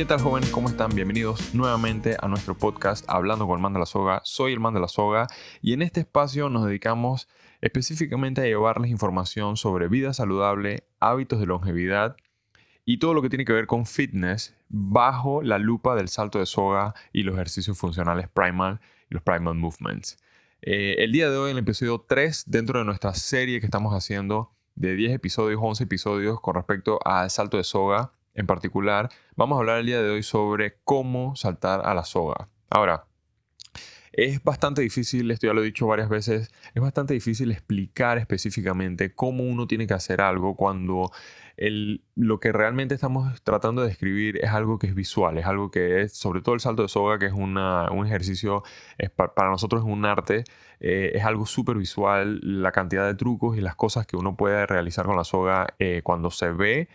¿Qué tal jóvenes? ¿Cómo están? Bienvenidos nuevamente a nuestro podcast Hablando con el Man de la Soga. Soy el Man de la Soga y en este espacio nos dedicamos específicamente a llevarles información sobre vida saludable, hábitos de longevidad y todo lo que tiene que ver con fitness bajo la lupa del salto de soga y los ejercicios funcionales primal y los primal movements. Eh, el día de hoy, en el episodio 3, dentro de nuestra serie que estamos haciendo de 10 episodios, 11 episodios con respecto al salto de soga en particular, vamos a hablar el día de hoy sobre cómo saltar a la soga. Ahora, es bastante difícil, esto ya lo he dicho varias veces, es bastante difícil explicar específicamente cómo uno tiene que hacer algo cuando lo que realmente estamos tratando de describir es algo que es visual, es algo que es, sobre todo el salto de soga, que es un ejercicio, para nosotros es un arte, eh, es algo súper visual, la cantidad de trucos y las cosas que uno puede realizar con la soga eh, cuando se ve.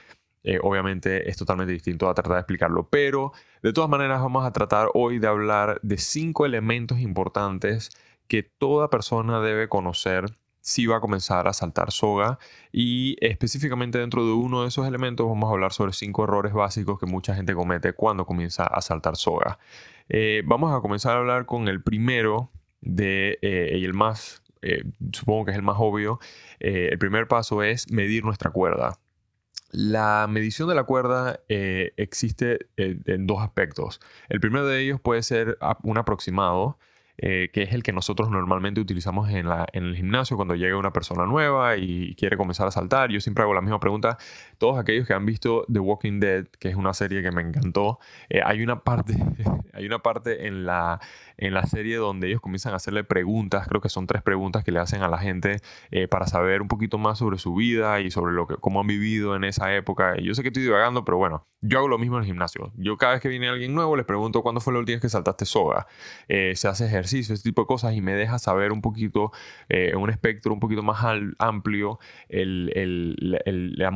Eh, obviamente es totalmente distinto a tratar de explicarlo, pero de todas maneras vamos a tratar hoy de hablar de cinco elementos importantes que toda persona debe conocer si va a comenzar a saltar soga y específicamente dentro de uno de esos elementos vamos a hablar sobre cinco errores básicos que mucha gente comete cuando comienza a saltar soga. Eh, vamos a comenzar a hablar con el primero de, eh, y el más, supongo que es el más obvio. el primer paso es medir nuestra cuerda. La medición de la cuerda existe en dos aspectos. El primero de ellos puede ser un aproximado, eh, que es el que nosotros normalmente utilizamos en, la, en, el gimnasio cuando llega una persona nueva y quiere comenzar a saltar. Yo siempre hago la misma pregunta. Todos aquellos que han visto The Walking Dead, que es una serie que me encantó, eh, hay una parte, hay una parte en la, en la serie donde ellos comienzan a hacerle preguntas, creo que son tres preguntas que le hacen a la gente eh, para saber un poquito más sobre su vida y sobre lo que, cómo han vivido en esa época. yo sé que estoy divagando, pero bueno, yo hago lo mismo en el gimnasio. Yo cada vez que viene alguien nuevo les pregunto cuándo fue la última vez que saltaste soga, eh, se hace ejercicio, este tipo de cosas y me deja saber un poquito, eh, un espectro un poquito más amplio, la,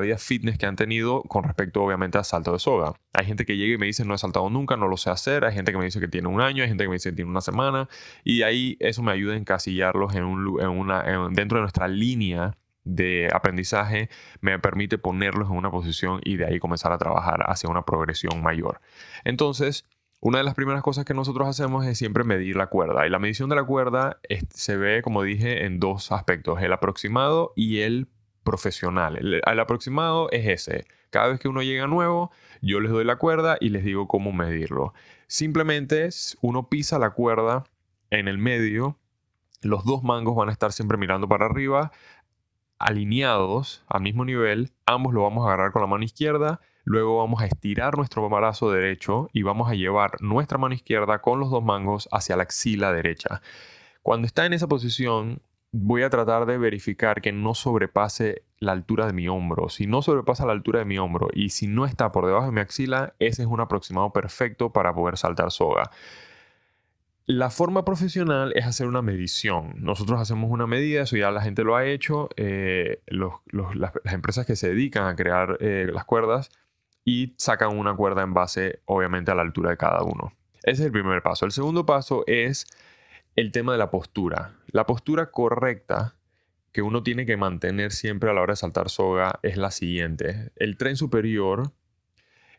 vida fitness que han tenido con respecto obviamente al salto de soga. Hay gente que llega y me dice no he saltado nunca, no lo sé hacer, hay gente que me dice que tiene un año, hay gente que me dice que tiene una semana y ahí eso me ayuda a encasillarlos dentro de nuestra línea de aprendizaje me permite ponerlos en una posición y de ahí comenzar a trabajar hacia una progresión mayor. Entonces, una de las primeras cosas que nosotros hacemos es siempre medir la cuerda. Y la medición de la cuerda se ve, como dije, en dos aspectos, el aproximado y el profesional. El, aproximado es ese. Cada vez que uno llega nuevo, yo les doy la cuerda y les digo cómo medirlo. Simplemente uno pisa la cuerda en el medio, los dos mangos van a estar siempre mirando para arriba, alineados al mismo nivel, ambos lo vamos a agarrar con la mano izquierda, luego vamos a estirar nuestro brazo derecho y vamos a llevar nuestra mano izquierda con los dos mangos hacia la axila derecha. Cuando está en esa posición, voy a tratar de verificar que no sobrepase la altura de mi hombro. Si no sobrepasa la altura de mi hombro y si no está por debajo de mi axila, ese es un aproximado perfecto para poder saltar soga. La forma profesional es hacer una medición. Nosotros hacemos una medida, eso ya la gente lo ha hecho, eh, las, empresas que se dedican a crear eh, las cuerdas y sacan una cuerda en base obviamente a la altura de cada uno. Ese es el primer paso. El segundo paso es el tema de la postura. La postura correcta que uno tiene que mantener siempre a la hora de saltar soga es la siguiente. El tren superior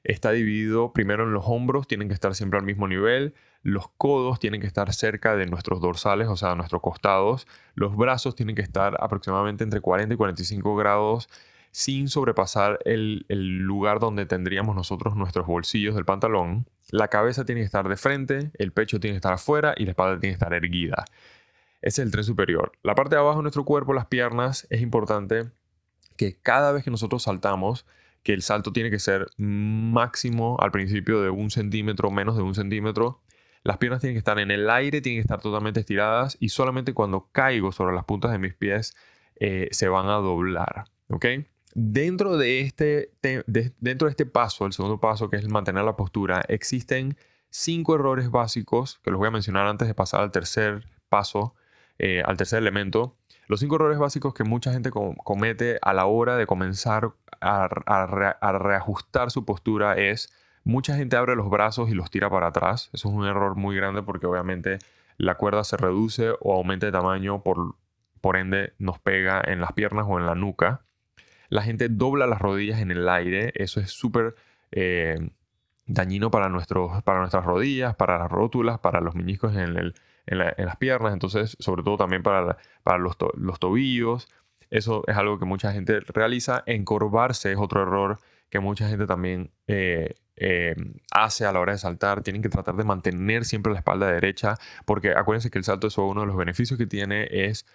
está dividido primero en los hombros, tienen que estar siempre al mismo nivel, los codos tienen que estar cerca de nuestros dorsales, o sea, nuestros costados, los brazos tienen que estar aproximadamente entre 40 y 45 grados sin sobrepasar el, lugar donde tendríamos nosotros nuestros bolsillos del pantalón. La cabeza tiene que estar de frente, el pecho tiene que estar afuera y la espalda tiene que estar erguida. Ese es el tren superior. La parte de abajo de nuestro cuerpo, las piernas, es importante que cada vez que nosotros saltamos, que el salto tiene que ser máximo al principio de un centímetro, menos de un centímetro. Las piernas tienen que estar en el aire, tienen que estar totalmente estiradas y solamente cuando caigo sobre las puntas de mis pies eh, se van a doblar. ¿Ok? Dentro de, este, dentro de este paso, el segundo paso, que es el mantener la postura, existen cinco errores básicos que los voy a mencionar antes de pasar al tercer paso, eh, al tercer elemento. Los cinco errores básicos que mucha gente comete a la hora de comenzar a, a, reajustar su postura es, mucha gente abre los brazos y los tira para atrás. Eso es un error muy grande porque obviamente la cuerda se reduce o aumenta de tamaño, por, por ende nos pega en las piernas o en la nuca. La gente dobla las rodillas en el aire, eso es súper... Eh, dañino para, nuestros, para nuestras rodillas, para las rótulas, para los meñiscos en, el, en, las piernas, entonces sobre todo también para, para los, los tobillos. Eso es algo que mucha gente realiza. Encorvarse es otro error que mucha gente también eh, eh, hace a la hora de saltar. Tienen que tratar de mantener siempre la espalda derecha, porque acuérdense que el salto es uno de los beneficios que tiene es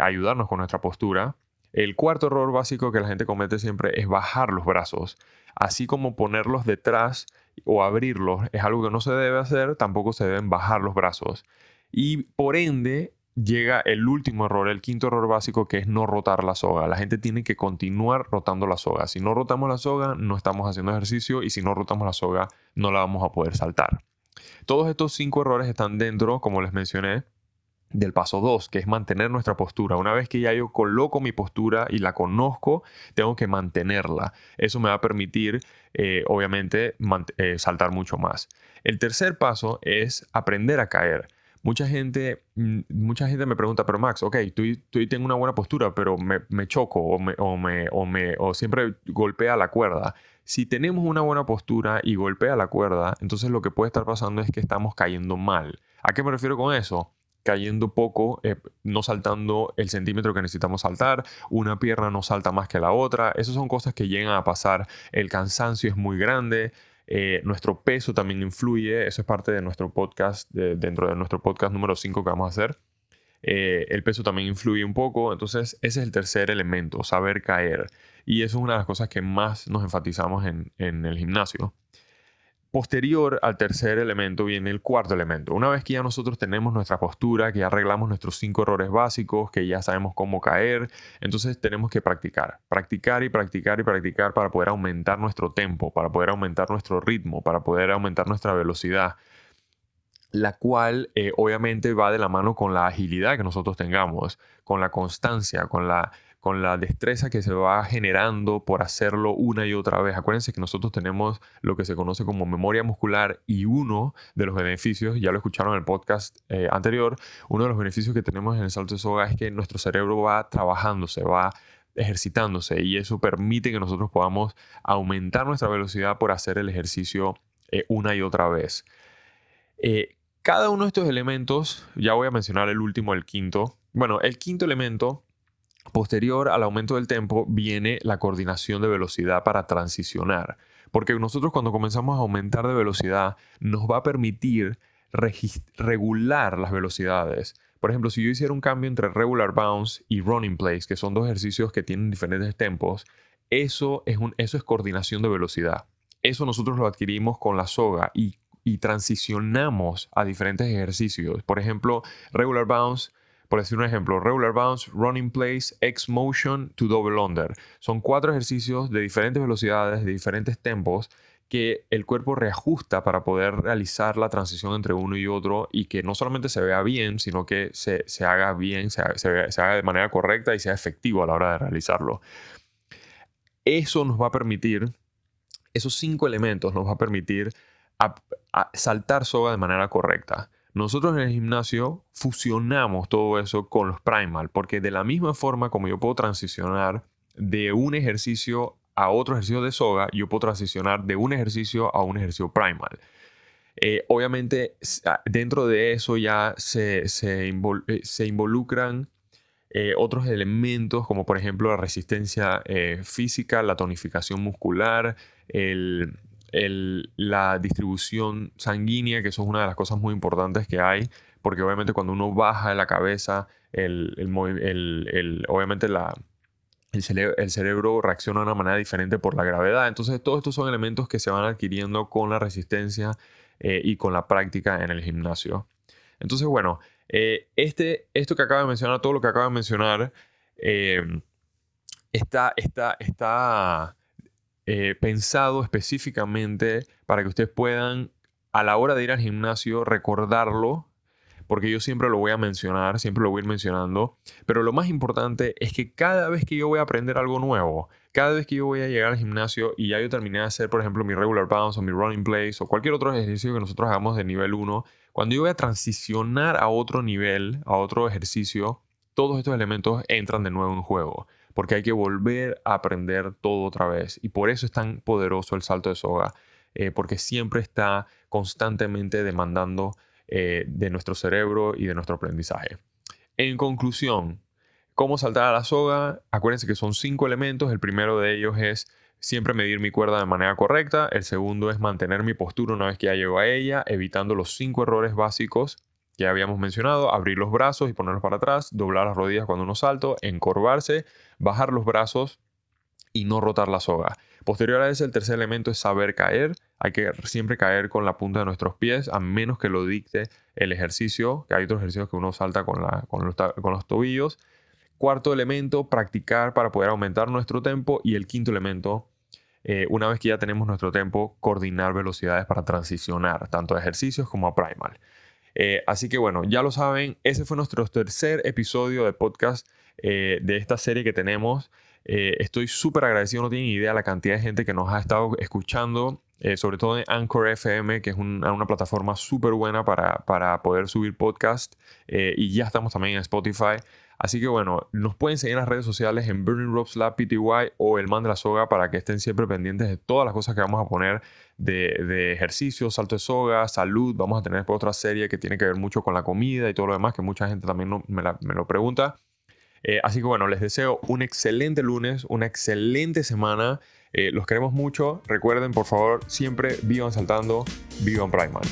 ayudarnos con nuestra postura. El cuarto error básico que la gente comete siempre es bajar los brazos, así como ponerlos detrás o abrirlos es algo que no se debe hacer, tampoco se deben bajar los brazos. Y por ende, llega el último error, el quinto error básico, que es no rotar la soga. La gente tiene que continuar rotando la soga. Si no rotamos la soga, no estamos haciendo ejercicio y si no rotamos la soga, no la vamos a poder saltar. Todos estos cinco errores están dentro, como les mencioné, del paso 2, que es mantener nuestra postura. Una vez que ya yo coloco mi postura y la conozco, tengo que mantenerla. Eso me va a permitir, eh, obviamente, eh, saltar mucho más. El tercer paso es aprender a caer. Mucha gente, mm, mucha gente me pregunta, pero Max, ok, tú, tú tengo una buena postura, pero me, choco o, me, o, me, o, siempre golpea la cuerda. Si tenemos una buena postura y golpea la cuerda, entonces lo que puede estar pasando es que estamos cayendo mal. ¿A qué me refiero con eso? Cayendo poco, eh, no saltando el centímetro que necesitamos saltar, una pierna no salta más que la otra, esas son cosas que llegan a pasar, el cansancio es muy grande, eh, nuestro peso también influye, eso es parte de nuestro podcast, dentro de nuestro podcast número 5 que vamos a hacer. Eh, el peso también influye un poco, entonces ese es el tercer elemento, saber caer. Y eso es una de las cosas que más nos enfatizamos en el gimnasio. Posterior al tercer elemento viene el cuarto elemento. Una vez que ya nosotros tenemos nuestra postura, que ya arreglamos nuestros cinco errores básicos, que ya sabemos cómo caer, entonces tenemos que practicar, practicar y practicar y practicar para poder aumentar nuestro tempo, para poder aumentar nuestro ritmo, para poder aumentar nuestra velocidad, la cual eh, obviamente va de la mano con la agilidad que nosotros tengamos, con la constancia, con la con la destreza que se va generando por hacerlo una y otra vez. Acuérdense que nosotros tenemos lo que se conoce como memoria muscular y uno de los beneficios, ya lo escucharon en el podcast eh, anterior, uno de los beneficios que tenemos en el salto de soga es que nuestro cerebro va trabajando, se va ejercitándose y eso permite que nosotros podamos aumentar nuestra velocidad por hacer el ejercicio eh, una y otra vez. Eh, cada uno de estos elementos, ya voy a mencionar el último, el quinto. Bueno, el quinto elemento Posterior al aumento del tempo viene la coordinación de velocidad para transicionar, porque nosotros cuando comenzamos a aumentar de velocidad nos va a permitir regular las velocidades. Por ejemplo, si yo hiciera un cambio entre regular bounce y running place, que son dos ejercicios que tienen diferentes tempos, eso es, un, eso es coordinación de velocidad. Eso nosotros lo adquirimos con la soga y, y transicionamos a diferentes ejercicios. Por ejemplo, regular bounce por decir un ejemplo, regular bounce, running place, X motion to double under. Son cuatro ejercicios de diferentes velocidades, de diferentes tempos que el cuerpo reajusta para poder realizar la transición entre uno y otro y que no solamente se vea bien, sino que se, haga bien, se, haga de manera correcta y sea efectivo a la hora de realizarlo. Eso nos va a permitir, esos cinco elementos nos va a permitir saltar soga de manera correcta. Nosotros en el gimnasio fusionamos todo eso con los primal, porque de la misma forma como yo puedo transicionar de un ejercicio a otro ejercicio de soga, yo puedo transicionar de un ejercicio a un ejercicio primal. Eh, obviamente, ah, dentro de eso ya se, eh, involucran eh, otros elementos, como por ejemplo la resistencia física, la tonificación muscular, el, la distribución sanguínea, que eso es una de las cosas muy importantes que hay, porque obviamente cuando uno baja la cabeza, el, obviamente la, el, cerebro, reacciona de una manera diferente por la gravedad. Entonces, todos estos son elementos que se van adquiriendo con la resistencia eh, y con la práctica en el gimnasio. Entonces, bueno, eh, este, esto que acabo de mencionar, todo lo que acabo de mencionar, eh, está, está, está eh, pensado específicamente para que ustedes puedan, a la hora de ir al gimnasio, recordarlo, porque yo siempre lo voy a mencionar, siempre lo voy a ir mencionando, pero lo más importante es que cada vez que yo voy a aprender algo nuevo, cada vez que yo voy a llegar al gimnasio y ya yo terminé de hacer, por ejemplo, mi regular bounce o mi running place o cualquier otro ejercicio que nosotros hagamos de nivel 1, cuando yo voy a transicionar a otro nivel, a otro ejercicio, todos estos elementos entran de nuevo en juego porque hay que volver a aprender todo otra vez. Y por eso es tan poderoso el salto de soga. eh, porque siempre está constantemente demandando eh, de nuestro cerebro y de nuestro aprendizaje. En conclusión, ¿cómo saltar a la soga? Acuérdense que son cinco elementos. El primero de ellos es siempre medir mi cuerda de manera correcta. El segundo es mantener mi postura una vez que ya llego a ella, evitando los cinco errores básicos que habíamos mencionado. Abrir los brazos y ponerlos para atrás, doblar las rodillas cuando uno salto, encorvarse, bajar los brazos y no rotar la soga. Posterior a eso, el tercer elemento es saber caer. Hay que siempre caer con la punta de nuestros pies, a menos que lo dicte el ejercicio, que hay otros ejercicios que uno salta con, con, los, tobillos. Cuarto elemento, practicar para poder aumentar nuestro tempo. Y el quinto elemento, eh, una vez que ya tenemos nuestro tempo, coordinar velocidades para transicionar, tanto a ejercicios como a primal. Eh, así que bueno, ya lo saben, ese fue nuestro tercer episodio de podcast eh, de esta serie que tenemos. Eh, estoy súper agradecido, no tienen idea la cantidad de gente que nos ha estado escuchando, sobre todo en Anchor FM, que es una plataforma súper buena para, para, poder subir podcast. Y ya estamos también en Spotify. Así que bueno, nos pueden seguir en las redes sociales en Burning Ropes Lab PTY o El Man de la Soga para que estén siempre pendientes de todas las cosas que vamos a poner de, de ejercicio, salto de soga, salud. Vamos a tener otra serie que tiene que ver mucho con la comida y todo lo demás, que mucha gente también me, me lo pregunta. Eh, así que bueno, les deseo un excelente lunes, una excelente semana. Eh, los queremos mucho. Recuerden, por favor, siempre vivan saltando, vivan Primal.